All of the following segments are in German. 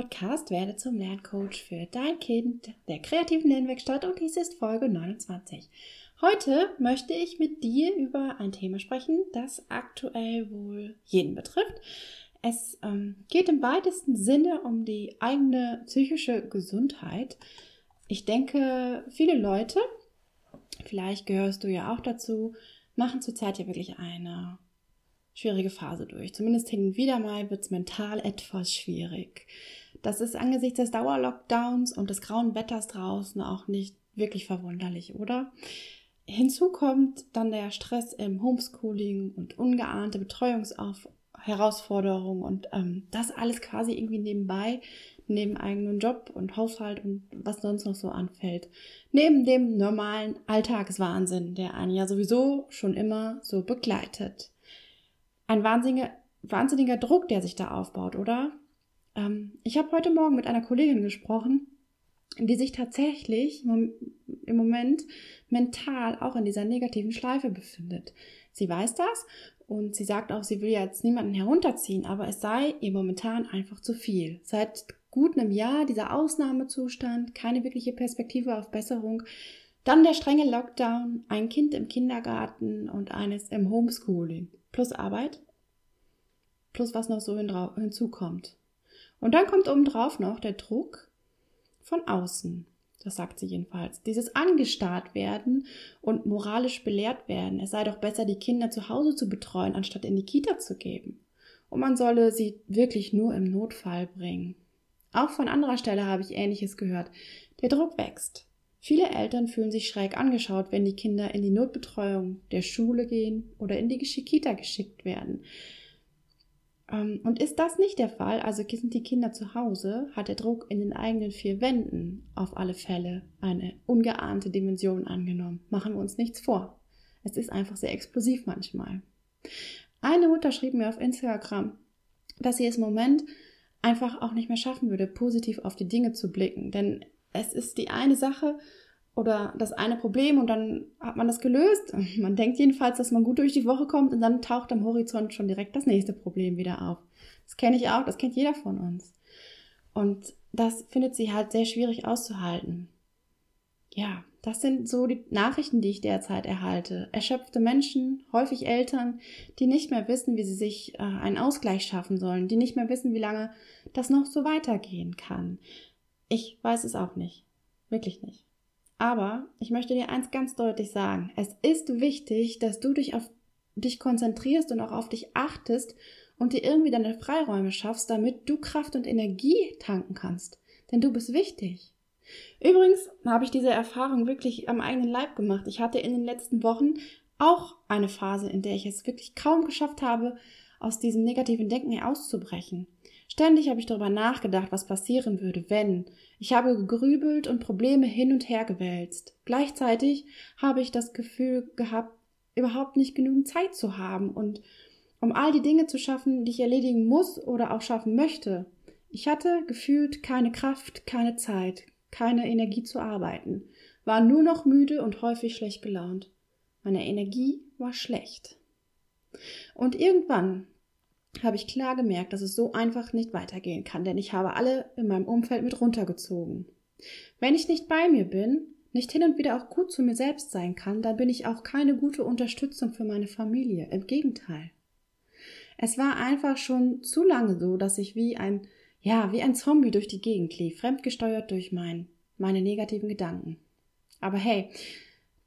Podcast Werde zum Lerncoach für dein Kind der kreativen Lernwerkstatt und dies ist Folge 29. Heute möchte ich mit dir über ein Thema sprechen, das aktuell wohl jeden betrifft. Es ähm, geht im weitesten Sinne um die eigene psychische Gesundheit. Ich denke, viele Leute, vielleicht gehörst du ja auch dazu, machen zurzeit ja wirklich eine schwierige Phase durch. Zumindest hin und wieder mal wird es mental etwas schwierig. Das ist angesichts des Dauerlockdowns und des grauen Wetters draußen auch nicht wirklich verwunderlich, oder? Hinzu kommt dann der Stress im Homeschooling und ungeahnte Betreuungsherausforderungen und ähm, das alles quasi irgendwie nebenbei, neben eigenen Job und Haushalt und was sonst noch so anfällt. Neben dem normalen Alltagswahnsinn, der einen ja sowieso schon immer so begleitet ein wahnsinniger, wahnsinniger Druck, der sich da aufbaut, oder? Ähm, ich habe heute Morgen mit einer Kollegin gesprochen, die sich tatsächlich im Moment mental auch in dieser negativen Schleife befindet. Sie weiß das und sie sagt auch, sie will jetzt niemanden herunterziehen, aber es sei ihr momentan einfach zu viel. Seit gut einem Jahr dieser Ausnahmezustand, keine wirkliche Perspektive auf Besserung, dann der strenge Lockdown, ein Kind im Kindergarten und eines im Homeschooling plus Arbeit, plus was noch so hinzukommt. Und dann kommt obendrauf noch der Druck von außen. Das sagt sie jedenfalls. Dieses angestarrt werden und moralisch belehrt werden. Es sei doch besser, die Kinder zu Hause zu betreuen, anstatt in die Kita zu geben. Und man solle sie wirklich nur im Notfall bringen. Auch von anderer Stelle habe ich Ähnliches gehört. Der Druck wächst. Viele Eltern fühlen sich schräg angeschaut, wenn die Kinder in die Notbetreuung der Schule gehen oder in die Kita geschickt werden. Ähm, und ist das nicht der Fall, also sind die Kinder zu Hause, hat der Druck in den eigenen vier Wänden auf alle Fälle eine ungeahnte Dimension angenommen. Machen wir uns nichts vor. Es ist einfach sehr explosiv manchmal. Eine Mutter schrieb mir auf Instagram, dass sie es im Moment einfach auch nicht mehr schaffen würde, positiv auf die Dinge zu blicken. Denn es ist die eine Sache oder das eine Problem und dann hat man das gelöst. Man denkt jedenfalls, dass man gut durch die Woche kommt und dann taucht am Horizont schon direkt das nächste Problem wieder auf. Das kenne ich auch, das kennt jeder von uns. Und das findet sie halt sehr schwierig auszuhalten. Ja, das sind so die Nachrichten, die ich derzeit erhalte. Erschöpfte Menschen, häufig Eltern, die nicht mehr wissen, wie sie sich äh, einen Ausgleich schaffen sollen, die nicht mehr wissen, wie lange das noch so weitergehen kann. Ich weiß es auch nicht. Wirklich nicht. Aber ich möchte dir eins ganz deutlich sagen. Es ist wichtig, dass du dich auf dich konzentrierst und auch auf dich achtest und dir irgendwie deine Freiräume schaffst, damit du Kraft und Energie tanken kannst. Denn du bist wichtig. Übrigens habe ich diese Erfahrung wirklich am eigenen Leib gemacht. Ich hatte in den letzten Wochen auch eine Phase, in der ich es wirklich kaum geschafft habe, aus diesem negativen Denken auszubrechen. Ständig habe ich darüber nachgedacht, was passieren würde, wenn. Ich habe gegrübelt und Probleme hin und her gewälzt. Gleichzeitig habe ich das Gefühl gehabt, überhaupt nicht genügend Zeit zu haben und um all die Dinge zu schaffen, die ich erledigen muss oder auch schaffen möchte. Ich hatte gefühlt keine Kraft, keine Zeit, keine Energie zu arbeiten, war nur noch müde und häufig schlecht gelaunt. Meine Energie war schlecht. Und irgendwann habe ich klar gemerkt, dass es so einfach nicht weitergehen kann, denn ich habe alle in meinem Umfeld mit runtergezogen. Wenn ich nicht bei mir bin, nicht hin und wieder auch gut zu mir selbst sein kann, dann bin ich auch keine gute Unterstützung für meine Familie. Im Gegenteil. Es war einfach schon zu lange so, dass ich wie ein, ja, wie ein Zombie durch die Gegend lief, fremdgesteuert durch mein, meine negativen Gedanken. Aber hey,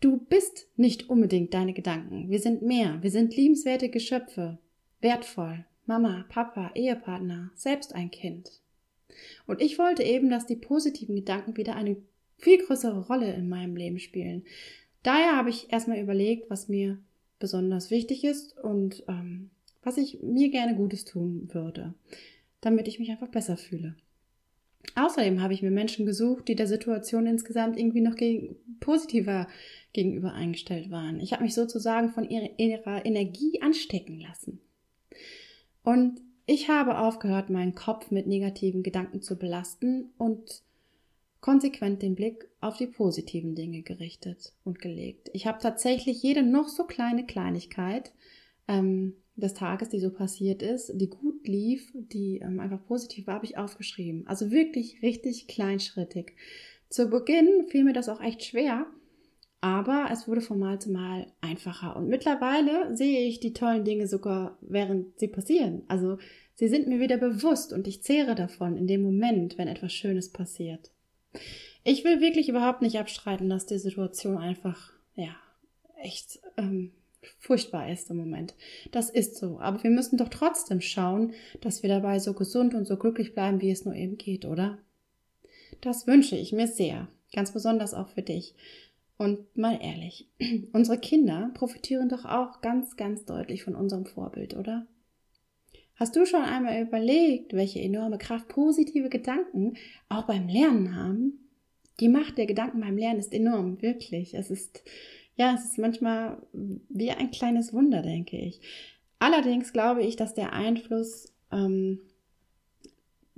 du bist nicht unbedingt deine Gedanken. Wir sind mehr. Wir sind liebenswerte Geschöpfe. Wertvoll. Mama, Papa, Ehepartner, selbst ein Kind. Und ich wollte eben, dass die positiven Gedanken wieder eine viel größere Rolle in meinem Leben spielen. Daher habe ich erstmal überlegt, was mir besonders wichtig ist und ähm, was ich mir gerne Gutes tun würde. damit ich mich einfach besser fühle. Außerdem habe ich mir Menschen gesucht, die der Situation insgesamt irgendwie noch gegen, positiver gegenüber eingestellt waren. Ich habe mich sozusagen von ihrer Energie anstecken lassen. Und ich habe aufgehört, meinen Kopf mit negativen Gedanken zu belasten und konsequent den Blick auf die positiven Dinge gerichtet und gelegt. Ich habe tatsächlich jede noch so kleine Kleinigkeit ähm, des Tages, die so passiert ist, die gut lief, die ähm, einfach positiv war, habe ich aufgeschrieben. Also wirklich richtig kleinschrittig. Zu Beginn fiel mir das auch echt schwer, aber es wurde von Mal zu Mal einfacher. Und mittlerweile sehe ich die tollen Dinge sogar, während sie passieren. Also sie sind mir wieder bewusst und ich zehre davon in dem Moment, wenn etwas Schönes passiert. Ich will wirklich überhaupt nicht abstreiten, dass die Situation einfach, ja, echt ähm, furchtbar ist im Moment. Das ist so. Aber wir müssen doch trotzdem schauen, dass wir dabei so gesund und so glücklich bleiben, wie es nur eben geht, oder? Das wünsche ich mir sehr. Ganz besonders auch für dich. Und mal ehrlich, unsere Kinder profitieren doch auch ganz, ganz deutlich von unserem Vorbild, oder? Hast du schon einmal überlegt, welche enorme Kraft positive Gedanken auch beim Lernen haben? Die Macht der Gedanken beim Lernen ist enorm, wirklich. Es ist ja, es ist manchmal wie ein kleines Wunder, denke ich. Allerdings glaube ich, dass der Einfluss ähm,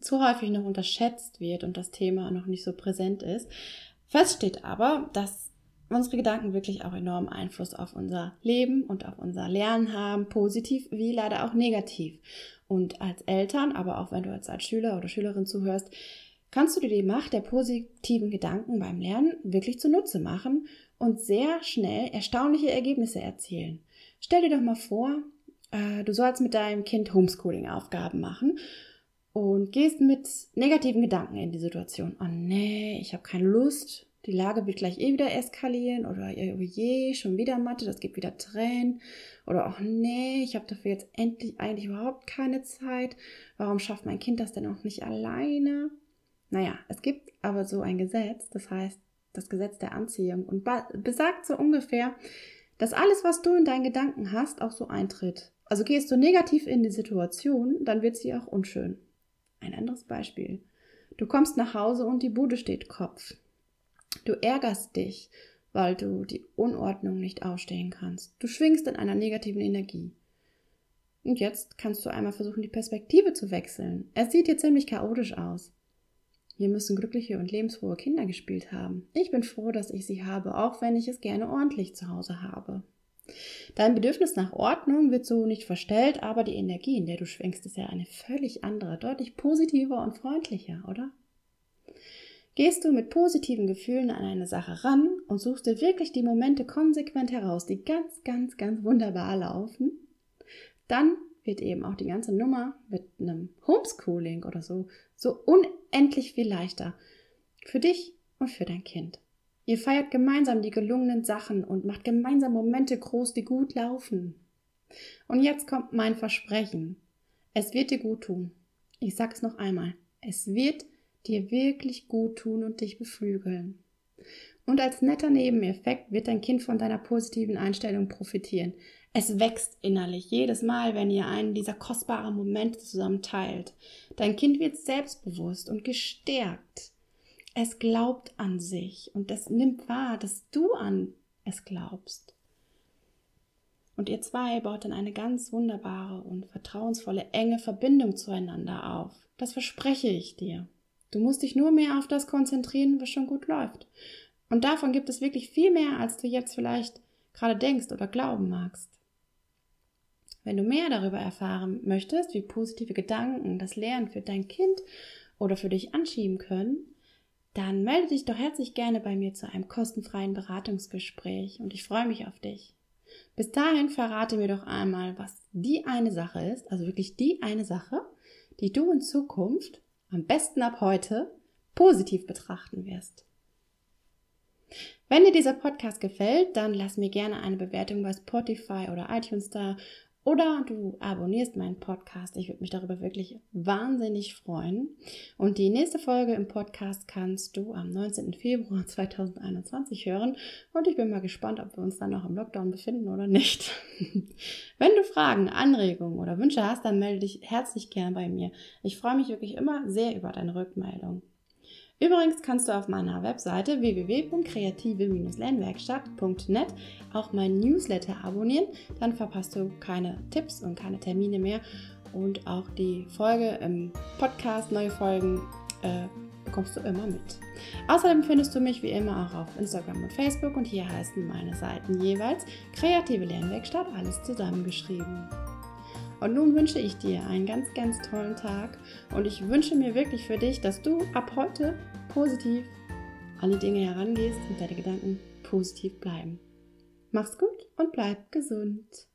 zu häufig noch unterschätzt wird und das Thema noch nicht so präsent ist. Fest steht aber, dass unsere Gedanken wirklich auch enormen Einfluss auf unser Leben und auf unser Lernen haben, positiv wie leider auch negativ. Und als Eltern, aber auch wenn du jetzt als Schüler oder Schülerin zuhörst, kannst du dir die Macht der positiven Gedanken beim Lernen wirklich zunutze machen und sehr schnell erstaunliche Ergebnisse erzielen. Stell dir doch mal vor, äh, du sollst mit deinem Kind Homeschooling-Aufgaben machen und gehst mit negativen Gedanken in die Situation. Oh nee, ich habe keine Lust, die Lage wird gleich eh wieder eskalieren oder oh je, schon wieder Mathe, das gibt wieder Tränen oder oh nee, ich habe dafür jetzt endlich eigentlich überhaupt keine Zeit. Warum schafft mein Kind das denn auch nicht alleine? Naja, es gibt aber so ein Gesetz, das heißt das Gesetz der Anziehung und besagt so ungefähr, dass alles, was du in deinen Gedanken hast, auch so eintritt. Also gehst du negativ in die Situation, dann wird sie auch unschön. Ein anderes Beispiel. Du kommst nach Hause und die Bude steht Kopf. Du ärgerst dich, weil du die Unordnung nicht ausstehen kannst. Du schwingst in einer negativen Energie. Und jetzt kannst du einmal versuchen, die Perspektive zu wechseln. Es sieht hier ziemlich chaotisch aus. Wir müssen glückliche und lebensfrohe Kinder gespielt haben. Ich bin froh, dass ich sie habe, auch wenn ich es gerne ordentlich zu Hause habe. Dein Bedürfnis nach Ordnung wird so nicht verstellt, aber die Energie, in der du schwingst, ist ja eine völlig andere, deutlich positiver und freundlicher, oder? Gehst du mit positiven Gefühlen an eine Sache ran und suchst dir wirklich die Momente konsequent heraus, die ganz, ganz, ganz wunderbar laufen, dann wird eben auch die ganze Nummer mit einem Homeschooling oder so so unendlich viel leichter. Für dich und für dein Kind. Ihr feiert gemeinsam die gelungenen Sachen und macht gemeinsam Momente groß, die gut laufen. Und jetzt kommt mein Versprechen. Es wird dir gut tun. Ich sag es noch einmal. Es wird dir wirklich gut tun und dich beflügeln. Und als netter Nebeneffekt wird dein Kind von deiner positiven Einstellung profitieren. Es wächst innerlich jedes Mal, wenn ihr einen dieser kostbaren Momente zusammen teilt. Dein Kind wird selbstbewusst und gestärkt. Es glaubt an sich und es nimmt wahr, dass du an es glaubst. Und ihr zwei baut dann eine ganz wunderbare und vertrauensvolle, enge Verbindung zueinander auf. Das verspreche ich dir. Du musst dich nur mehr auf das konzentrieren, was schon gut läuft. Und davon gibt es wirklich viel mehr, als du jetzt vielleicht gerade denkst oder glauben magst. Wenn du mehr darüber erfahren möchtest, wie positive Gedanken das Lernen für dein Kind oder für dich anschieben können, dann melde dich doch herzlich gerne bei mir zu einem kostenfreien Beratungsgespräch und ich freue mich auf dich. Bis dahin verrate mir doch einmal, was die eine Sache ist, also wirklich die eine Sache, die du in Zukunft, am besten ab heute, positiv betrachten wirst. Wenn dir dieser Podcast gefällt, dann lass mir gerne eine Bewertung bei Spotify oder iTunes da oder du abonnierst meinen Podcast. Ich würde mich darüber wirklich wahnsinnig freuen. Und die nächste Folge im Podcast kannst du am 19. Februar 2021 hören. Und ich bin mal gespannt, ob wir uns dann noch im Lockdown befinden oder nicht. Wenn du Fragen, Anregungen oder Wünsche hast, dann melde dich herzlich gern bei mir. Ich freue mich wirklich immer sehr über deine Rückmeldung. Übrigens kannst du auf meiner Webseite www.kreative-lernwerkstatt.net auch mein Newsletter abonnieren. Dann verpasst du keine Tipps und keine Termine mehr. Und auch die Folge im Podcast, neue Folgen, äh, bekommst du immer mit. Außerdem findest du mich wie immer auch auf Instagram und Facebook und hier heißen meine Seiten jeweils Kreative Lernwerkstatt, alles zusammengeschrieben. Und nun wünsche ich dir einen ganz, ganz tollen Tag und ich wünsche mir wirklich für dich, dass du ab heute positiv an die Dinge herangehst und deine Gedanken positiv bleiben. Mach's gut und bleib gesund.